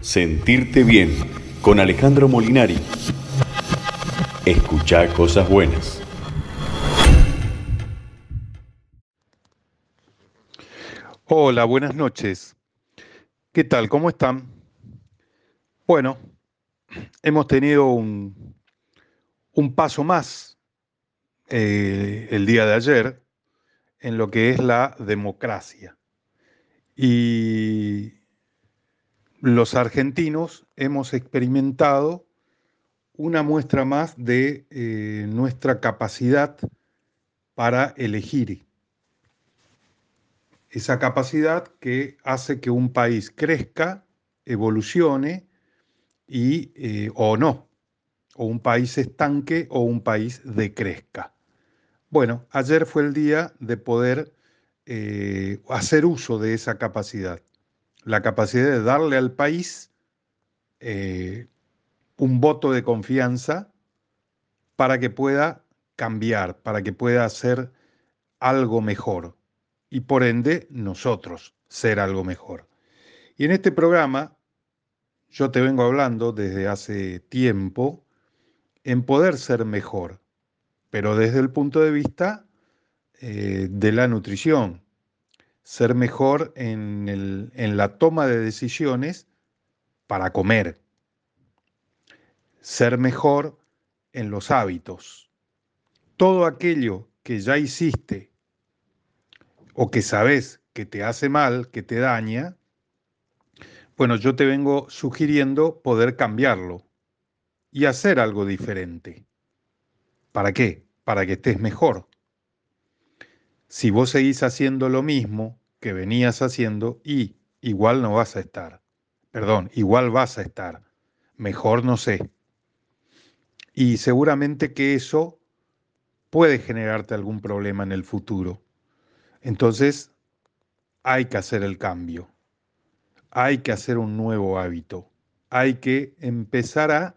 Sentirte bien con Alejandro Molinari. Escucha cosas buenas. Hola, buenas noches. ¿Qué tal? ¿Cómo están? Bueno, hemos tenido un, un paso más eh, el día de ayer en lo que es la democracia. Y los argentinos hemos experimentado una muestra más de eh, nuestra capacidad para elegir. Esa capacidad que hace que un país crezca, evolucione y, eh, o no, o un país estanque o un país decrezca. Bueno, ayer fue el día de poder eh, hacer uso de esa capacidad, la capacidad de darle al país eh, un voto de confianza para que pueda cambiar, para que pueda hacer algo mejor y por ende nosotros ser algo mejor. Y en este programa yo te vengo hablando desde hace tiempo en poder ser mejor, pero desde el punto de vista eh, de la nutrición, ser mejor en, en la toma de decisiones para comer, ser mejor en los hábitos. Todo aquello que ya hiciste o que sabes que te hace mal, que te daña, bueno, yo te vengo sugiriendo poder cambiarlo y hacer algo diferente. ¿Para qué? Para que estés mejor. Si vos seguís haciendo lo mismo que venías haciendo y igual no vas a estar. Perdón, igual vas a estar. Mejor no sé. Y seguramente que eso puede generarte algún problema en el futuro. Entonces, hay que hacer el cambio. Hay que hacer un nuevo hábito. Hay que empezar a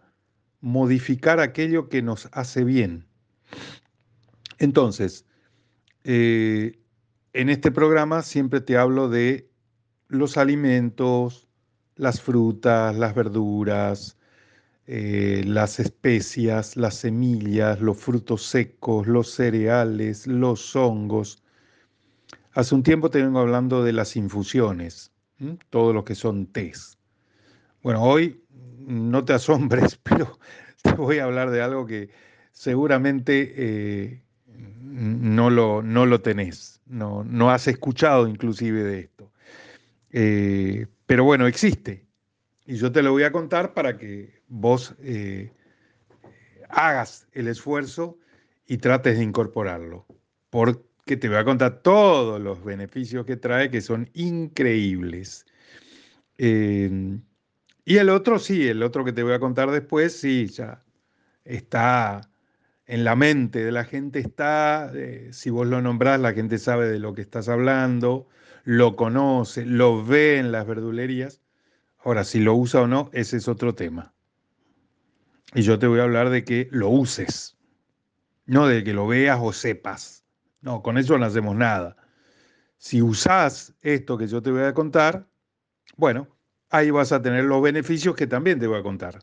modificar aquello que nos hace bien. Entonces, eh, en este programa siempre te hablo de los alimentos, las frutas, las verduras, eh, las especias, las semillas, los frutos secos, los cereales, los hongos. Hace un tiempo te vengo hablando de las infusiones, todo lo que son tés. Bueno, hoy no te asombres, pero te voy a hablar de algo que seguramente eh, no lo, no lo tenés, no, no has escuchado inclusive de esto. Eh, pero bueno, existe. Y yo te lo voy a contar para que vos eh, hagas el esfuerzo y trates de incorporarlo. Porque te voy a contar todos los beneficios que trae, que son increíbles. Eh, y el otro, sí, el otro que te voy a contar después, sí, ya está en la mente de la gente está, eh, si vos lo nombrás, la gente sabe de lo que estás hablando, lo conoce, lo ve en las verdulerías. Ahora, si lo usa o no, ese es otro tema. Y yo te voy a hablar de que lo uses, no de que lo veas o sepas. No, con eso no hacemos nada. Si usás esto que yo te voy a contar, bueno, ahí vas a tener los beneficios que también te voy a contar,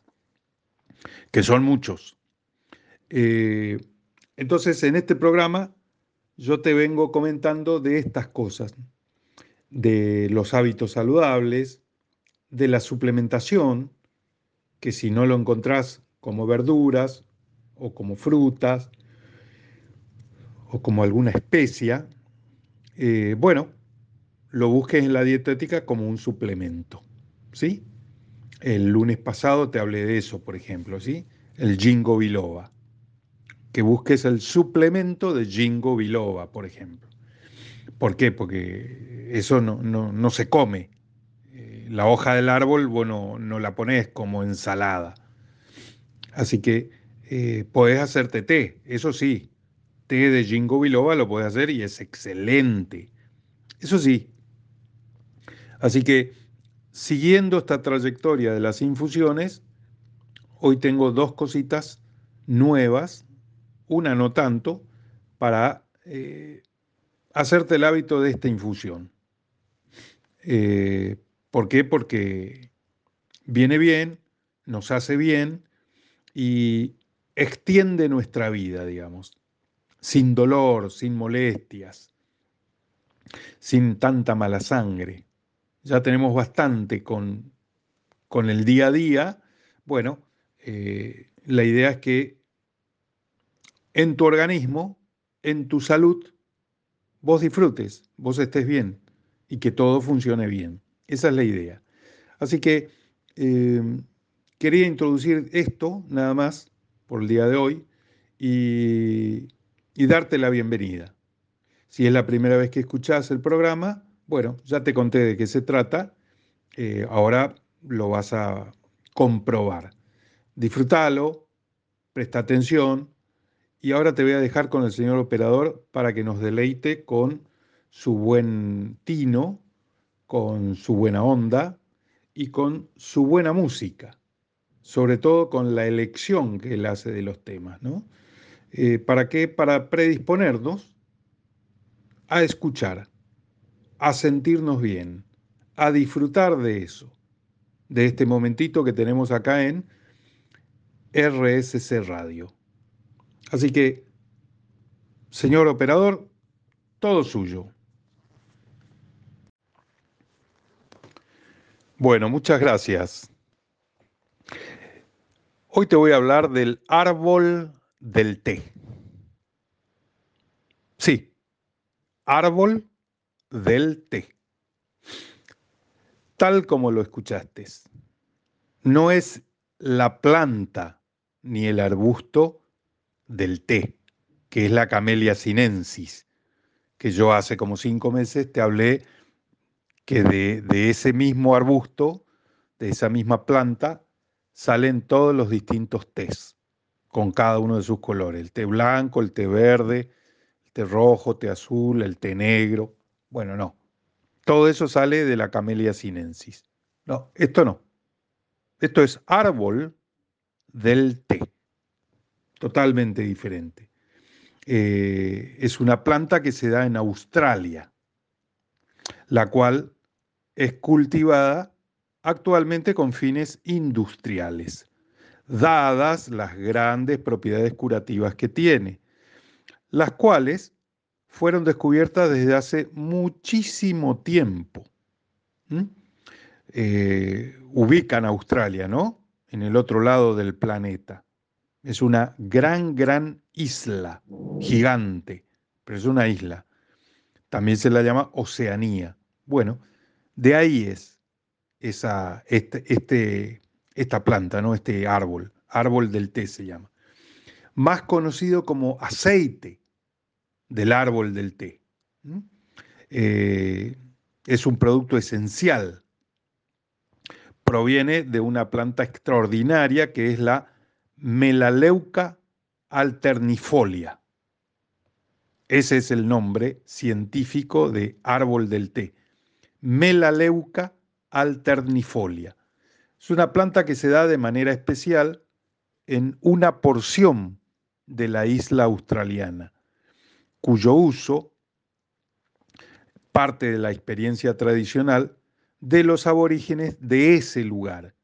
que son muchos. Eh, entonces, en este programa yo te vengo comentando de estas cosas, de los hábitos saludables, de la suplementación, que si no lo encontrás como verduras o como frutas o como alguna especia, eh, bueno, lo busques en la dietética como un suplemento, ¿sí? El lunes pasado te hablé de eso, por ejemplo, ¿sí? El jingo biloba que busques el suplemento de Jingo Biloba, por ejemplo. ¿Por qué? Porque eso no, no, se come. Eh, la hoja del árbol, bueno, no la pones como ensalada. Así que eh, podés hacerte té, eso sí. Té de Jingo Biloba lo puedes hacer y es excelente. Eso sí. Así que, siguiendo esta trayectoria de las infusiones, hoy tengo dos cositas nuevas una no tanto, para eh, hacerte el hábito de esta infusión. Eh, ¿Por qué? Porque viene bien, nos hace bien y extiende nuestra vida, digamos, sin dolor, sin molestias, sin tanta mala sangre. Ya tenemos bastante con, con el día a día. Bueno, eh, la idea es que en tu organismo, en tu salud, vos disfrutes, vos estés bien y que todo funcione bien. Esa es la idea. Así que eh, quería introducir esto nada más por el día de hoy y, darte la bienvenida. Si es la primera vez que escuchás el programa, bueno, ya te conté de qué se trata, eh, ahora lo vas a comprobar. Disfrútalo, presta atención y ahora te voy a dejar con el señor operador para que nos deleite con su buen tino, con su buena onda y con su buena música, sobre todo con la elección que él hace de los temas, ¿no? Eh, ¿Para qué? Para predisponernos a escuchar, a sentirnos bien, a disfrutar de eso, de este momentito que tenemos acá en RSC Radio. Así que, señor operador, todo suyo. Bueno, muchas gracias. Hoy te voy a hablar del árbol del té. Sí, árbol del té. Tal como lo escuchaste. No es la planta ni el arbusto del té, que es la Camellia sinensis, que yo hace como cinco meses te hablé que de, ese mismo arbusto, de esa misma planta, salen todos los distintos tés, con cada uno de sus colores, el té blanco, el té verde, el té rojo, té azul, el té negro. Bueno, no. Todo eso sale de la Camellia sinensis. No, esto no. Esto es árbol del té totalmente diferente. Eh, es una planta que se da en Australia, la cual es cultivada actualmente con fines industriales, dadas las grandes propiedades curativas que tiene, las cuales fueron descubiertas desde hace muchísimo tiempo. Eh, ubican Australia, ¿no? En el otro lado del planeta. Es una gran, gran isla, gigante, pero es una isla. También se la llama Oceanía. Bueno, de ahí es esa, este, este, esta planta, ¿no? este árbol, árbol del té se llama. Más conocido como aceite del árbol del té. Eh, es un producto esencial. Proviene de una planta extraordinaria que es la Melaleuca alternifolia. Ese es el nombre científico de árbol del té. Melaleuca alternifolia. Es una planta que se da de manera especial en una porción de la isla australiana, cuyo uso parte de la experiencia tradicional de los aborígenes de ese lugar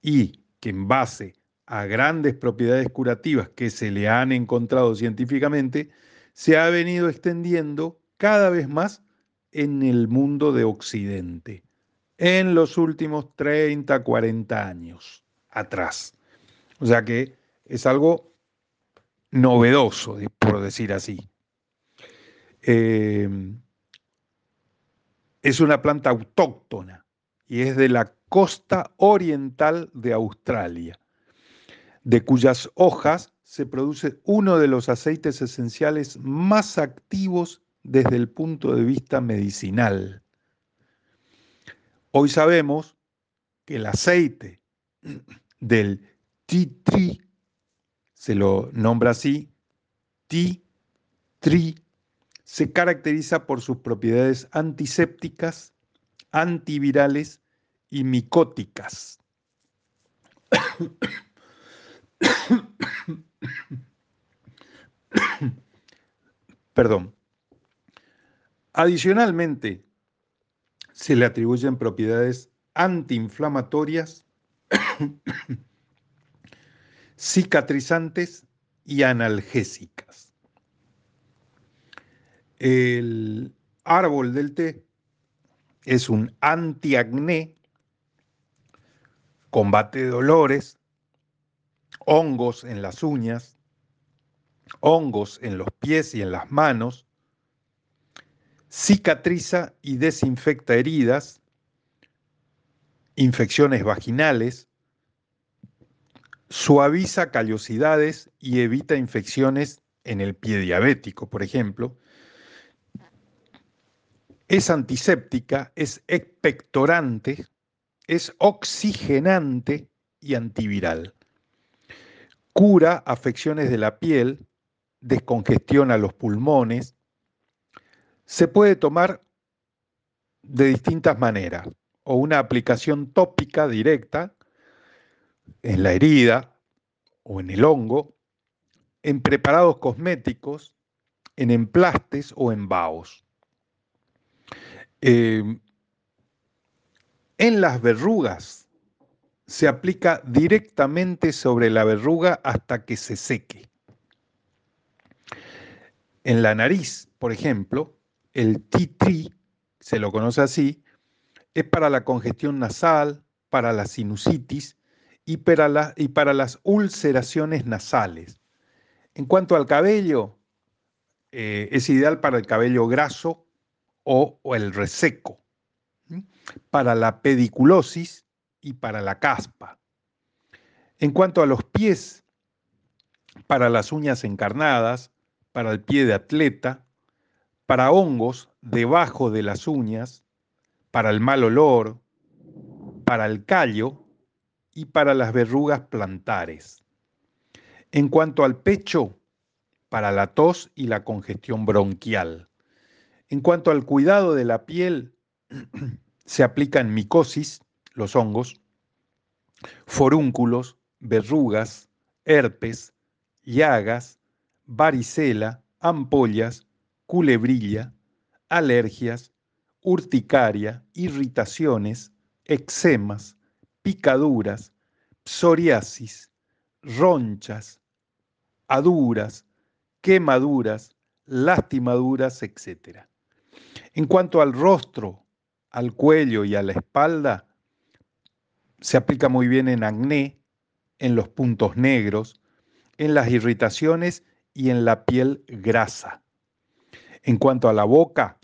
y que en base a grandes propiedades curativas que se le han encontrado científicamente, se ha venido extendiendo cada vez más en el mundo de Occidente, en los últimos 30, 40 años atrás. O sea que es algo novedoso, por decir así. Em, es una planta autóctona y es de la costa oriental de Australia de cuyas hojas se produce uno de los aceites esenciales más activos desde el punto de vista medicinal. Hoy sabemos que el aceite del tree, se lo nombra así, tree, se caracteriza por sus propiedades antisépticas, antivirales y micóticas. Perdón. Adicionalmente, se le atribuyen propiedades antiinflamatorias cicatrizantes y analgésicas. El árbol del té es un antiacné, combate dolores, hongos en las uñas, hongos en los pies y en las manos, cicatriza y desinfecta heridas, infecciones vaginales, suaviza callosidades y evita infecciones en el pie diabético, por ejemplo. Es antiséptica, es expectorante, es oxigenante y antiviral. Cura afecciones de la piel, descongestiona los pulmones. Se puede tomar de distintas maneras, o una aplicación tópica directa en la herida o en el hongo, en preparados cosméticos, en emplastes o en vaos. Eh, en las verrugas se aplica directamente sobre la verruga hasta que se seque. En la nariz, por ejemplo, el tea se lo conoce así, es para la congestión nasal, para la sinusitis y para, y para las ulceraciones nasales. En cuanto al cabello, eh, es ideal para el cabello graso o el reseco, para la pediculosis y para la caspa. En cuanto a los pies, para las uñas encarnadas, para el pie de atleta, para hongos debajo de las uñas, para el mal olor, para el callo y para las verrugas plantares. En cuanto al pecho, para la tos y la congestión bronquial. En cuanto al cuidado de la piel, se aplican micosis, los hongos, forúnculos, verrugas, herpes, llagas, varicela, ampollas, culebrilla, alergias, urticaria, irritaciones, eczemas, picaduras, psoriasis, ronchas, aduras, quemaduras, lastimaduras, etc. En cuanto al rostro, al cuello y a la espalda, se aplica muy bien en acné, en los puntos negros, en las irritaciones y en la piel grasa. En cuanto a la boca,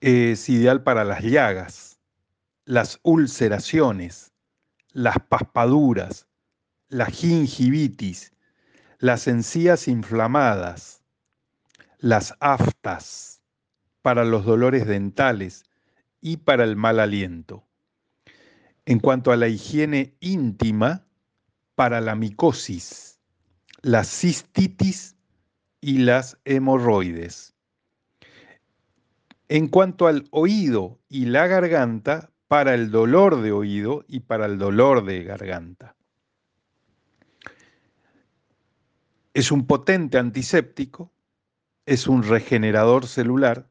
es ideal para las llagas, las ulceraciones, las paspaduras, la gingivitis, las encías inflamadas, las aftas, para los dolores dentales y para el mal aliento. En cuanto a la higiene íntima, para la micosis, la cistitis y las hemorroides. En cuanto al oído y la garganta, para el dolor de oído y para el dolor de garganta. Es un potente antiséptico, es un regenerador celular,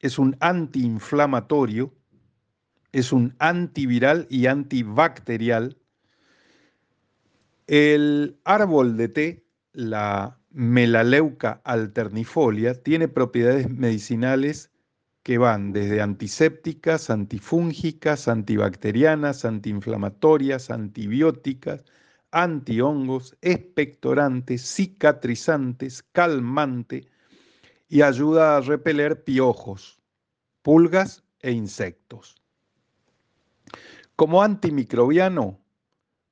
es un antiinflamatorio, es un antiviral y antibacterial. El árbol de té, la melaleuca alternifolia, tiene propiedades medicinales que van desde antisépticas, antifúngicas, antibacterianas, antiinflamatorias, antibióticas, antihongos, expectorantes, cicatrizantes, calmante y ayuda a repeler piojos, pulgas e insectos. Como antimicrobiano,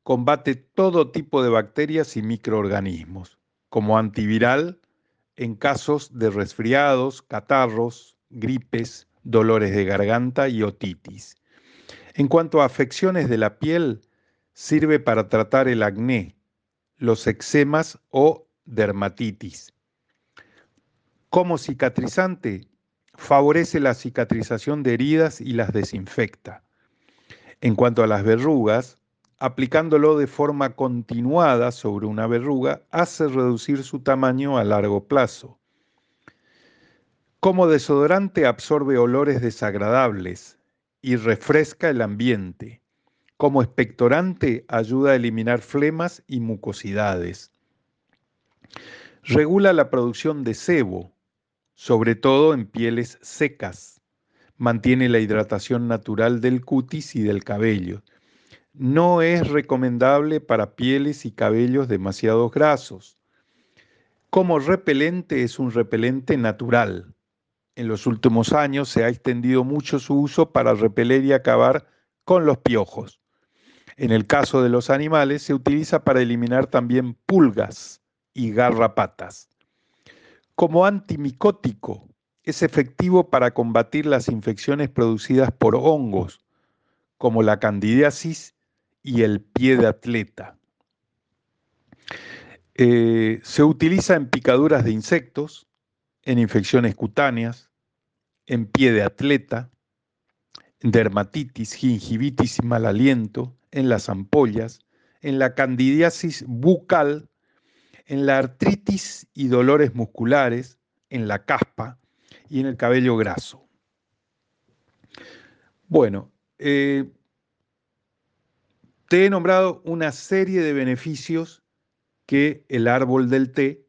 combate todo tipo de bacterias y microorganismos. Como antiviral, en casos de resfriados, catarros, gripes, dolores de garganta y otitis. En cuanto a afecciones de la piel, sirve para tratar el acné, los eczemas o dermatitis. Como cicatrizante, favorece la cicatrización de heridas y las desinfecta. En cuanto a las verrugas, aplicándolo de forma continuada sobre una verruga hace reducir su tamaño a largo plazo. Como desodorante absorbe olores desagradables y refresca el ambiente. Como expectorante ayuda a eliminar flemas y mucosidades. Regula la producción de sebo, sobre todo en pieles secas. Mantiene la hidratación natural del cutis y del cabello. No es recomendable para pieles y cabellos demasiado grasos. Como repelente es un repelente natural. En los últimos años se ha extendido mucho su uso para repeler y acabar con los piojos. En el caso de los animales se utiliza para eliminar también pulgas y garrapatas. Como antimicótico, es efectivo para combatir las infecciones producidas por hongos, como la candidiasis y el pie de atleta. Eh, se utiliza en picaduras de insectos, en infecciones cutáneas, en pie de atleta, dermatitis, gingivitis y mal aliento, en las ampollas, en la candidiasis bucal en la artritis y dolores musculares, en la caspa y en el cabello graso. Bueno, eh, te he nombrado una serie de beneficios que el árbol del té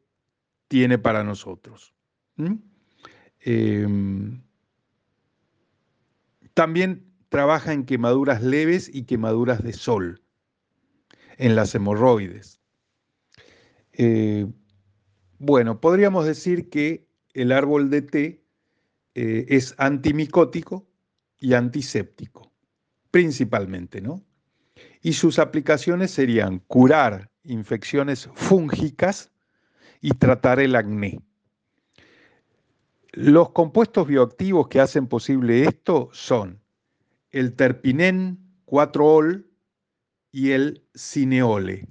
tiene para nosotros. Em, también trabaja en quemaduras leves y quemaduras de sol, en las hemorroides. Eh, bueno, podríamos decir que el árbol de té eh, es antimicótico y antiséptico, principalmente, ¿no? Y sus aplicaciones serían curar infecciones fúngicas y tratar el acné. Los compuestos bioactivos que hacen posible esto son el terpinen 4-ol y el cineole.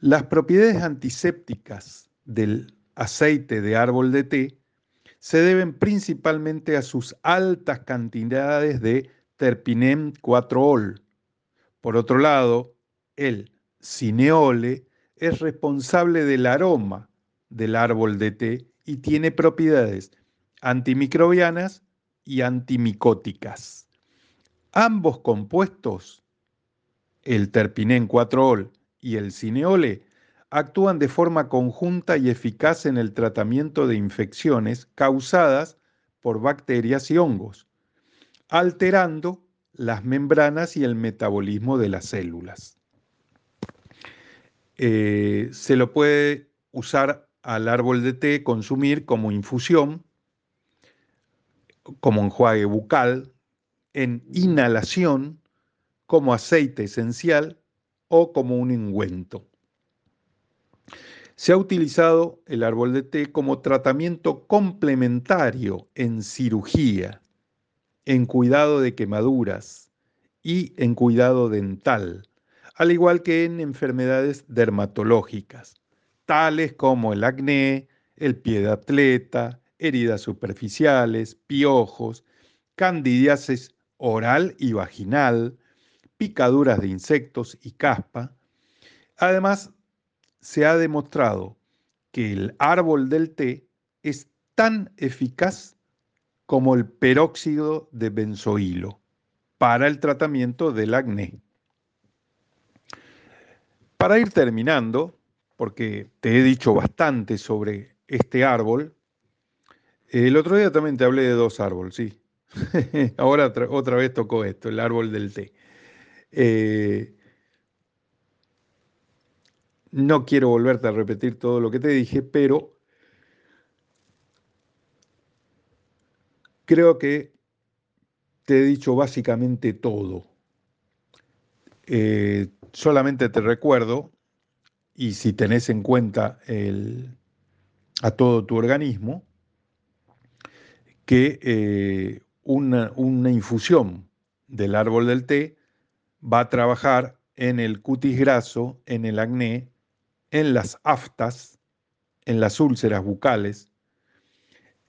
Las propiedades antisépticas del aceite de árbol de té se deben principalmente a sus altas cantidades de terpinem 4-ol. Por otro lado, el cineole es responsable del aroma del árbol de té y tiene propiedades antimicrobianas y antimicóticas. Ambos compuestos, el terpinen 4-ol y el cineole actúan de forma conjunta y eficaz en el tratamiento de infecciones causadas por bacterias y hongos, alterando las membranas y el metabolismo de las células. Eh, se lo puede usar al árbol de té, consumir como infusión, como enjuague bucal, en inhalación, como aceite esencial o como un ungüento. Se ha utilizado el árbol de té como tratamiento complementario en cirugía, en cuidado de quemaduras y en cuidado dental, al igual que en enfermedades dermatológicas, tales como el acné, el pie de atleta, heridas superficiales, piojos, candidiasis oral y vaginal, picaduras de insectos y caspa. Además, se ha demostrado que el árbol del té es tan eficaz como el peróxido de benzoilo para el tratamiento del acné. Para ir terminando, porque te he dicho bastante sobre este árbol, el otro día también te hablé de dos árboles, sí. Ahora otra vez tocó esto, el árbol del té. Eh, no quiero volverte a repetir todo lo que te dije, pero creo que te he dicho básicamente todo. Eh, solamente te recuerdo, y si tenés en cuenta a todo tu organismo, que eh, una, una infusión del árbol del té va a trabajar en el cutis graso, en el acné, en las aftas, en las úlceras bucales,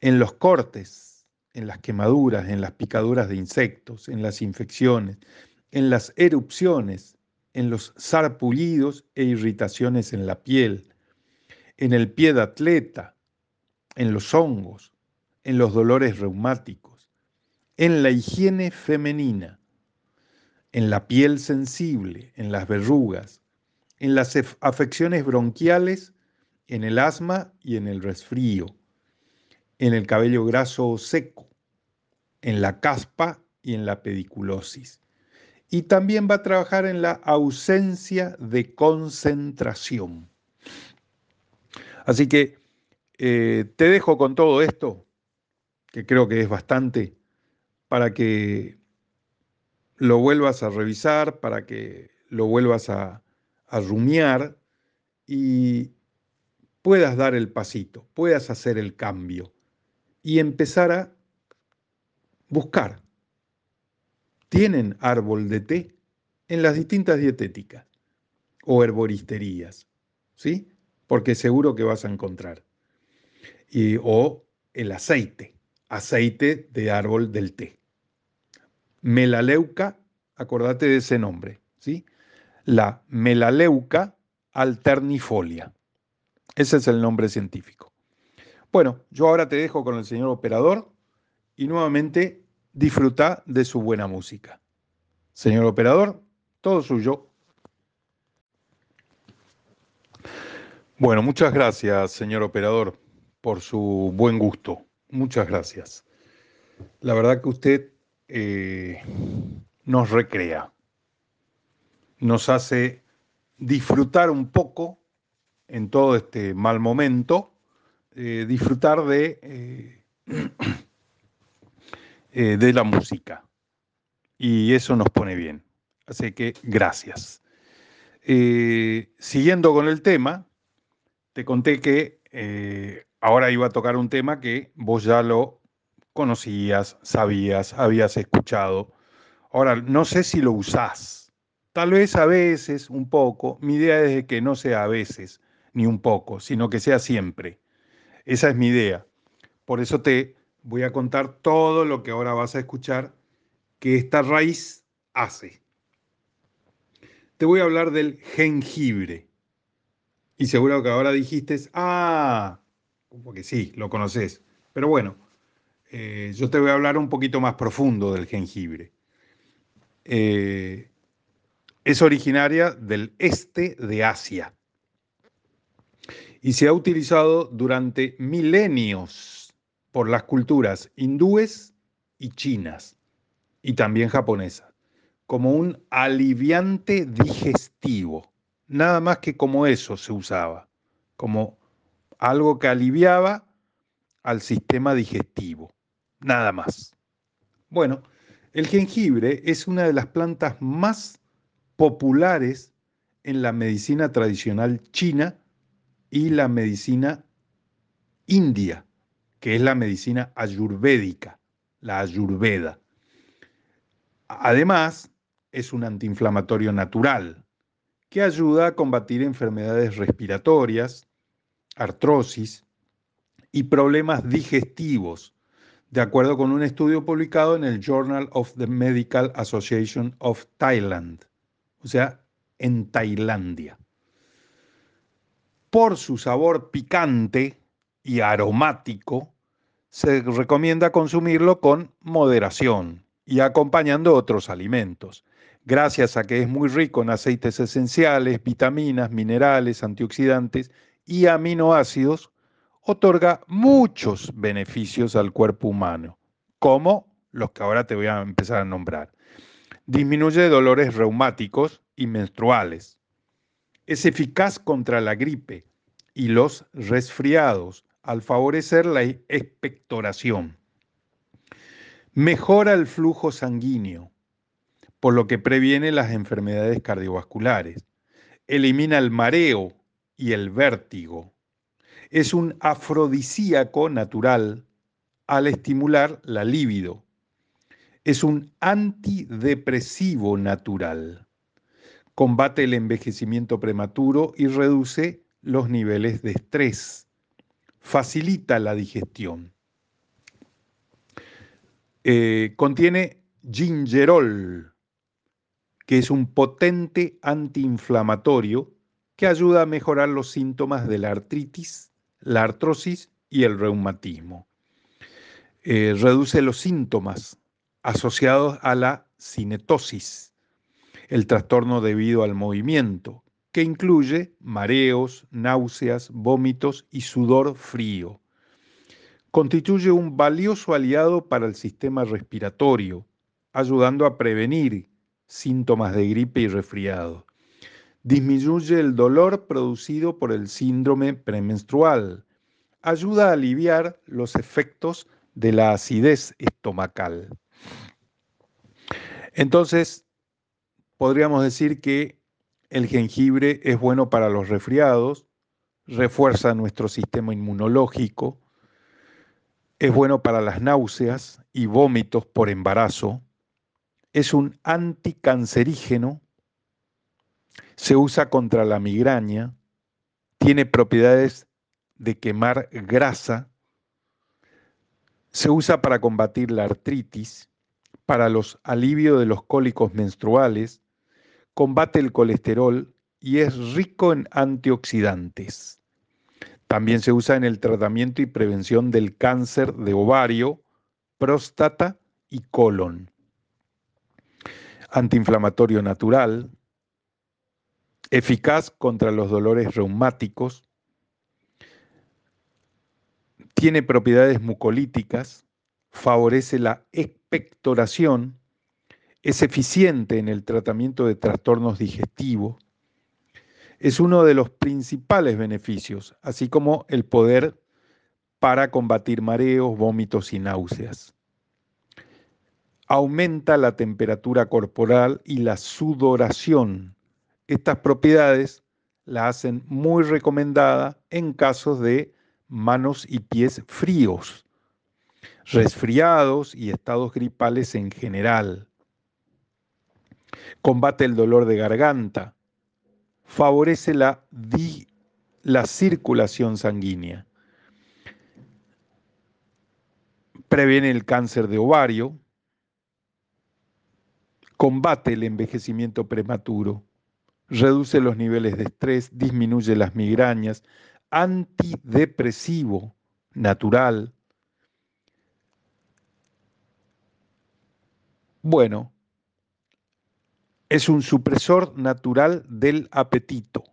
en los cortes, en las quemaduras, en las picaduras de insectos, en las infecciones, en las erupciones, en los sarpullidos e irritaciones en la piel, en el pie de atleta, en los hongos, en los dolores reumáticos, en la higiene femenina, en la piel sensible, en las verrugas, en las afecciones bronquiales, en el asma y en el resfrío, en el cabello graso seco, en la caspa y en la pediculosis. Y también va a trabajar en la ausencia de concentración. Así que eh, te dejo con todo esto, que creo que es bastante, para que lo vuelvas a revisar, para que lo vuelvas a, a rumiar y puedas dar el pasito, puedas hacer el cambio y empezar a buscar. Tienen árbol de té en las distintas dietéticas o herboristerías, ¿sí? Porque seguro que vas a encontrar. Y, o el aceite, aceite de árbol del té. Melaleuca, acordate de ese nombre, ¿sí? La melaleuca alternifolia. Ese es el nombre científico. Bueno, yo ahora te dejo con el señor operador y nuevamente disfruta de su buena música. Señor operador, todo suyo. Bueno, muchas gracias, señor operador, por su buen gusto. Muchas gracias. La verdad que usted eh, nos recrea, nos hace disfrutar un poco en todo este mal momento eh, disfrutar de, eh, eh, de la música. Y eso nos pone bien. Así que gracias. siguiendo con el tema, te conté que ahora iba a tocar un tema que vos ya lo conocías, sabías, habías escuchado. Ahora, no sé si lo usás. Tal vez a veces, un poco. Mi idea es que no sea a veces ni un poco, sino que sea siempre. Esa es mi idea. Por eso te voy a contar todo lo que ahora vas a escuchar que esta raíz hace. Te voy a hablar del jengibre. Y seguro que ahora dijiste, ah, porque sí, lo conoces. Pero bueno, eh, yo te voy a hablar un poquito más profundo del jengibre. Eh, es originaria del este de Asia y se ha utilizado durante milenios por las culturas hindúes y chinas, y también japonesas, como un aliviante digestivo. Nada más que como eso se usaba, como algo que aliviaba al sistema digestivo. Nada más. Bueno, el jengibre es una de las plantas más populares en la medicina tradicional china y la medicina india, que es la medicina ayurvédica, la ayurveda. Además, es un antiinflamatorio natural que ayuda a combatir enfermedades respiratorias, artrosis y problemas digestivos, de acuerdo con un estudio publicado en el Journal of the Medical Association of Thailand, o sea, en Tailandia por su sabor picante y aromático, se recomienda consumirlo con moderación y acompañando otros alimentos, gracias a que es muy rico en aceites esenciales, vitaminas, minerales, antioxidantes y aminoácidos, otorga muchos beneficios al cuerpo humano, como los que ahora te voy a empezar a nombrar. Disminuye dolores reumáticos y menstruales, es eficaz contra la gripe y los resfriados al favorecer la expectoración. Mejora el flujo sanguíneo, por lo que previene las enfermedades cardiovasculares. Elimina el mareo y el vértigo. Es un afrodisíaco natural al estimular la libido. Es un antidepresivo natural combate el envejecimiento prematuro y reduce los niveles de estrés, facilita la digestión. Eh, contiene gingerol, que es un potente antiinflamatorio que ayuda a mejorar los síntomas de la artritis, la artrosis y el reumatismo. Eh, reduce los síntomas asociados a la cinetosis, el trastorno debido al movimiento, que incluye mareos, náuseas, vómitos y sudor frío. Constituye un valioso aliado para el sistema respiratorio, ayudando a prevenir síntomas de gripe y resfriado. Disminuye el dolor producido por el síndrome premenstrual. Ayuda a aliviar los efectos de la acidez estomacal. Entonces, podríamos decir que el jengibre es bueno para los resfriados, refuerza nuestro sistema inmunológico, es bueno para las náuseas y vómitos por embarazo, es un anticancerígeno, se usa contra la migraña, tiene propiedades de quemar grasa, se usa para combatir la artritis, para los alivios de los cólicos menstruales, combate el colesterol y es rico en antioxidantes. También se usa en el tratamiento y prevención del cáncer de ovario, próstata y colon. Antiinflamatorio natural, eficaz contra los dolores reumáticos, tiene propiedades mucolíticas, favorece la expectoración, es eficiente en el tratamiento de trastornos digestivos, es uno de los principales beneficios, así como el poder para combatir mareos, vómitos y náuseas. Aumenta la temperatura corporal y la sudoración. Estas propiedades la hacen muy recomendada en casos de manos y pies fríos, resfriados y estados gripales en general. Combate el dolor de garganta, favorece la, la circulación sanguínea, previene el cáncer de ovario, combate el envejecimiento prematuro, reduce los niveles de estrés, disminuye las migrañas, antidepresivo natural. Bueno, es un supresor natural del apetito.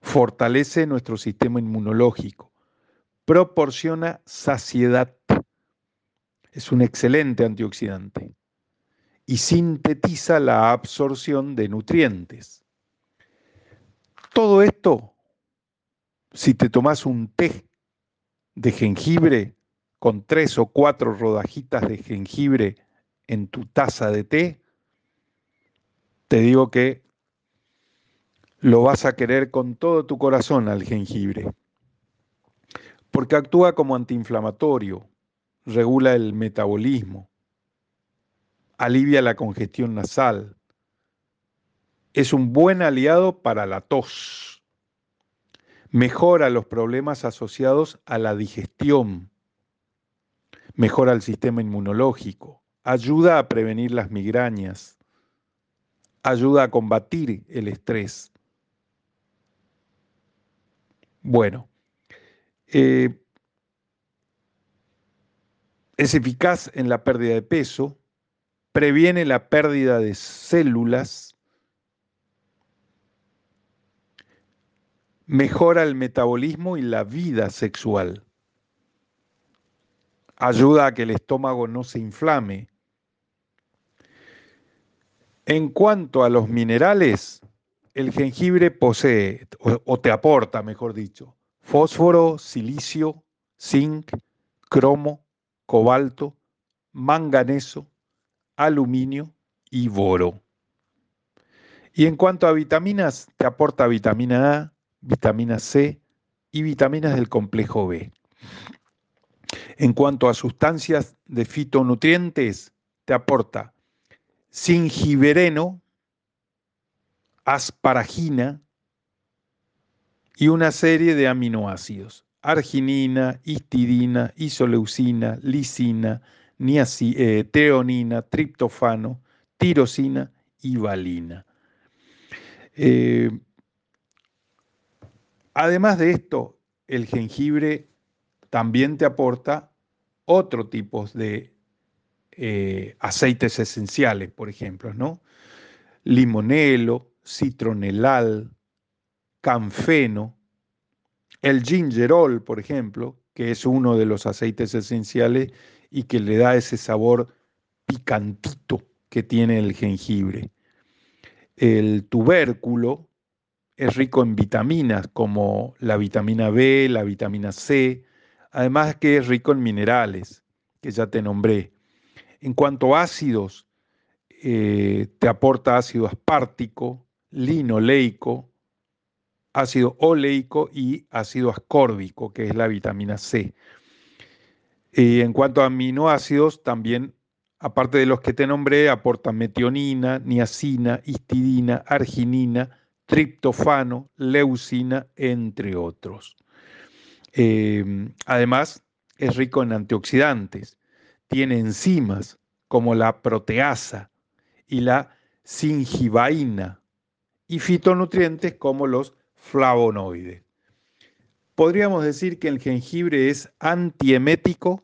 Fortalece nuestro sistema inmunológico. Proporciona saciedad. Es un excelente antioxidante. Y sintetiza la absorción de nutrientes. Todo esto, si te tomas un té de jengibre con tres o cuatro rodajitas de jengibre en tu taza de té, te digo que lo vas a querer con todo tu corazón al jengibre, porque actúa como antiinflamatorio, regula el metabolismo, alivia la congestión nasal, es un buen aliado para la tos, mejora los problemas asociados a la digestión, mejora el sistema inmunológico, ayuda a prevenir las migrañas, ayuda a combatir el estrés. Bueno, eh, es eficaz en la pérdida de peso, previene la pérdida de células, mejora el metabolismo y la vida sexual, ayuda a que el estómago no se inflame, en cuanto a los minerales, el jengibre posee, o, te aporta, mejor dicho, fósforo, silicio, zinc, cromo, cobalto, manganeso, aluminio y boro. Y en cuanto a vitaminas, te aporta vitamina A, vitamina C y vitaminas del complejo B. En cuanto a sustancias de fitonutrientes, te aporta singibereno, asparagina y una serie de aminoácidos, arginina, histidina, isoleucina, lisina, niacina, eh, triptofano, tirosina y valina. Eh, además de esto, el jengibre también te aporta otro tipo de eh, aceites esenciales, por ejemplo, ¿no? limonelo, citronelal, canfeno, el gingerol, por ejemplo, que es uno de los aceites esenciales y que le da ese sabor picantito que tiene el jengibre. El tubérculo es rico en vitaminas como la vitamina B, la vitamina C, además que es rico en minerales, que ya te nombré. En cuanto a ácidos, eh, te aporta ácido aspartico, linoleico, ácido oleico y ácido ascórbico, que es la vitamina C. Y en cuanto a aminoácidos, también, aparte de los que te nombré, aporta metionina, niacina, histidina, arginina, triptofano, leucina, entre otros. Em, además, es rico en antioxidantes, tiene enzimas como la proteasa y la singibaína y fitonutrientes como los flavonoides. Podríamos decir que el jengibre es antiemético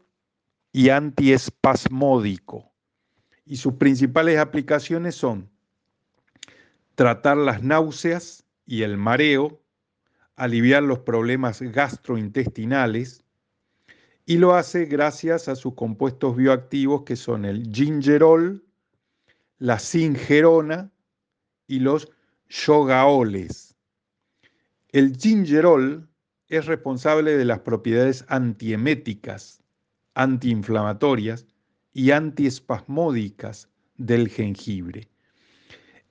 y antiespasmódico y sus principales aplicaciones son tratar las náuseas y el mareo, aliviar los problemas gastrointestinales y lo hace gracias a sus compuestos bioactivos que son el gingerol, la singerona y los yogaoles. El gingerol es responsable de las propiedades antieméticas, antiinflamatorias y antiespasmódicas del jengibre.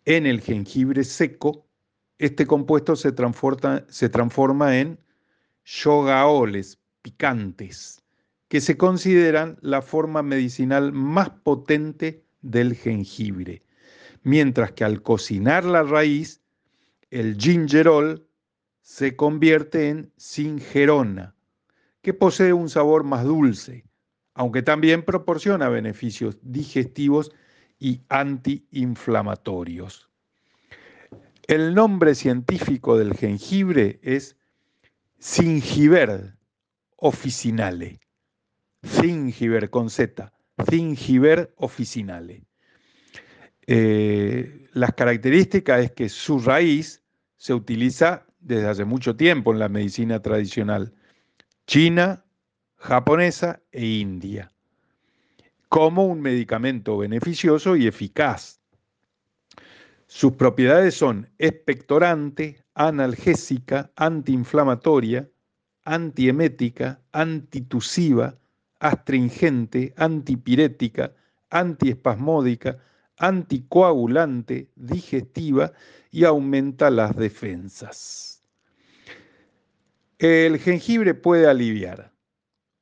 En el jengibre seco, este compuesto se transforma, en yogaoles picantes, que se consideran la forma medicinal más potente del jengibre, mientras que al cocinar la raíz, el gingerol se convierte en singerona, que posee un sabor más dulce, aunque también proporciona beneficios digestivos y antiinflamatorios. El nombre científico del jengibre es Zingiber officinale. Zingiber con Z, Zingiber officinale. Eh, las características es que su raíz se utiliza desde hace mucho tiempo en la medicina tradicional china, japonesa e india como un medicamento beneficioso y eficaz. Sus propiedades son expectorante, analgésica, antiinflamatoria, antiemética, antitusiva, astringente, antipirética, antiespasmódica, anticoagulante, digestiva y aumenta las defensas. El jengibre puede aliviar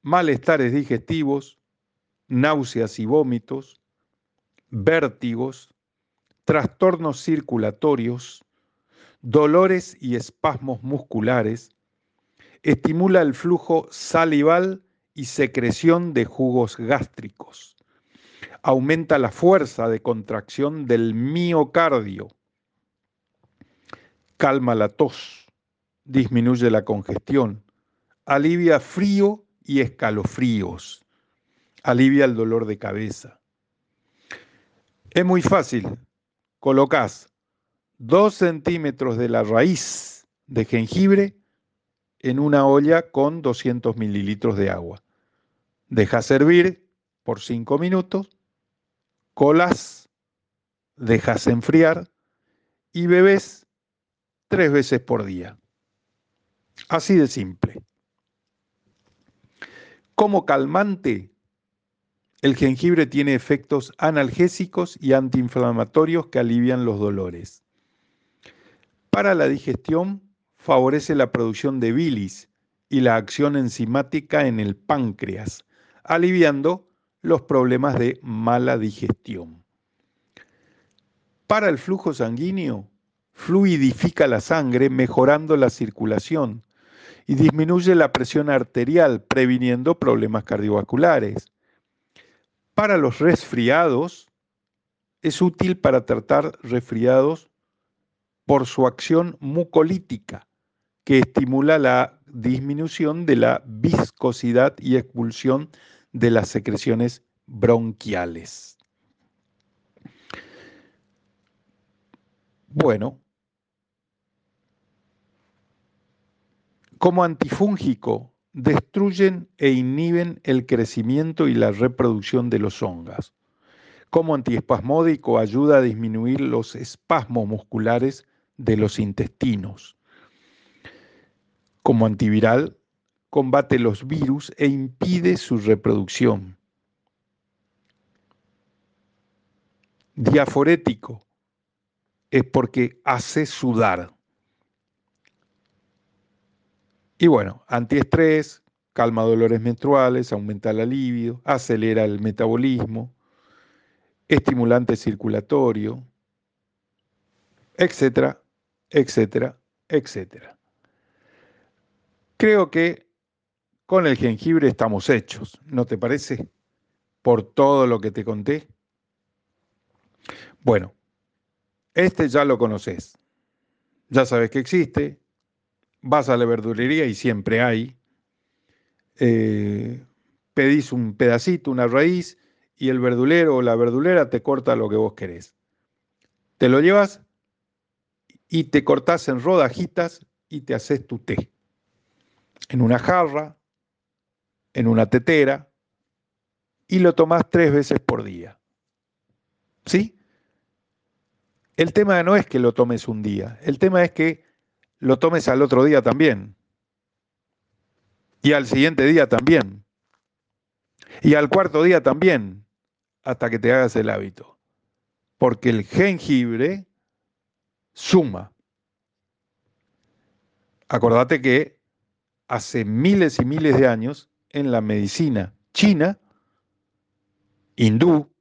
malestares digestivos, náuseas y vómitos, vértigos, trastornos circulatorios, dolores y espasmos musculares, estimula el flujo salival y secreción de jugos gástricos, aumenta la fuerza de contracción del miocardio, calma la tos, disminuye la congestión, alivia frío y escalofríos, alivia el dolor de cabeza. Es muy fácil. Colocás dos centímetros de la raíz de jengibre en una olla con 200 mililitros de agua. Dejas servir por 5 minutos, colas, dejas enfriar y bebes tres veces por día. Así de simple. Como calmante, el jengibre tiene efectos analgésicos y antiinflamatorios que alivian los dolores. Para la digestión, favorece la producción de bilis y la acción enzimática en el páncreas, aliviando los problemas de mala digestión. Para el flujo sanguíneo, fluidifica la sangre mejorando la circulación y disminuye la presión arterial, previniendo problemas cardiovasculares. Para los resfriados, es útil para tratar resfriados por su acción mucolítica, que estimula la disminución de la viscosidad y expulsión de las secreciones bronquiales. Bueno, como antifúngico destruyen e inhiben el crecimiento y la reproducción de los hongas. Como antiespasmódico ayuda a disminuir los espasmos musculares de los intestinos. Como antiviral combate los virus e impide su reproducción. Diaforético es porque hace sudar. Y bueno, antiestrés, calma dolores menstruales, aumenta la libido, acelera el metabolismo, estimulante circulatorio, etcétera, etcétera, etcétera. Creo que con el jengibre estamos hechos, ¿no te parece? Por todo lo que te conté. Bueno, este ya lo conoces. Ya sabes que existe. Vas a la verdulería y siempre hay. Eh, pedís un pedacito, una raíz, y el verdulero o la verdulera te corta lo que vos querés. Te lo llevas y te cortás en rodajitas y te haces tu té. En una jarra, en una tetera, y lo tomás tres veces por día. ¿Sí? El tema no es que lo tomes un día, el tema es que lo tomes al otro día también. Y al siguiente día también. Y al cuarto día también, hasta que te hagas el hábito. Porque el jengibre suma. Acordate que hace miles y miles de años en la medicina china, hindú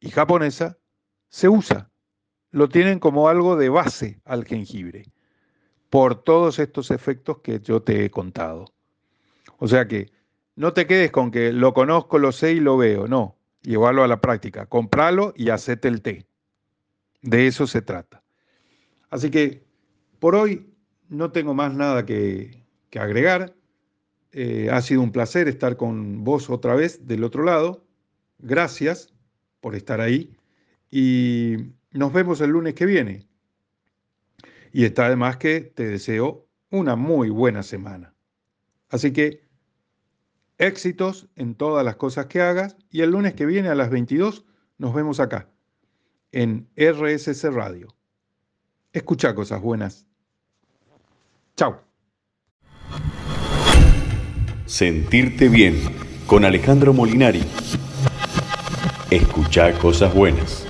y japonesa se usa lo tienen como algo de base al jengibre, por todos estos efectos que yo te he contado. O sea que no te quedes con que lo conozco, lo sé y lo veo, no, llevarlo a la práctica, compralo y hacete el té. De eso se trata. Así que por hoy no tengo más nada que, agregar. Eh, ha sido un placer estar con vos otra vez del otro lado. Gracias por estar ahí. Y nos vemos el lunes que viene. Y está además que te deseo una muy buena semana. Así que éxitos en todas las cosas que hagas y el lunes que viene a las 22 nos vemos acá, en RSC Radio. Escucha cosas buenas. Chao. Sentirte bien con Alejandro Molinari. Escucha cosas buenas.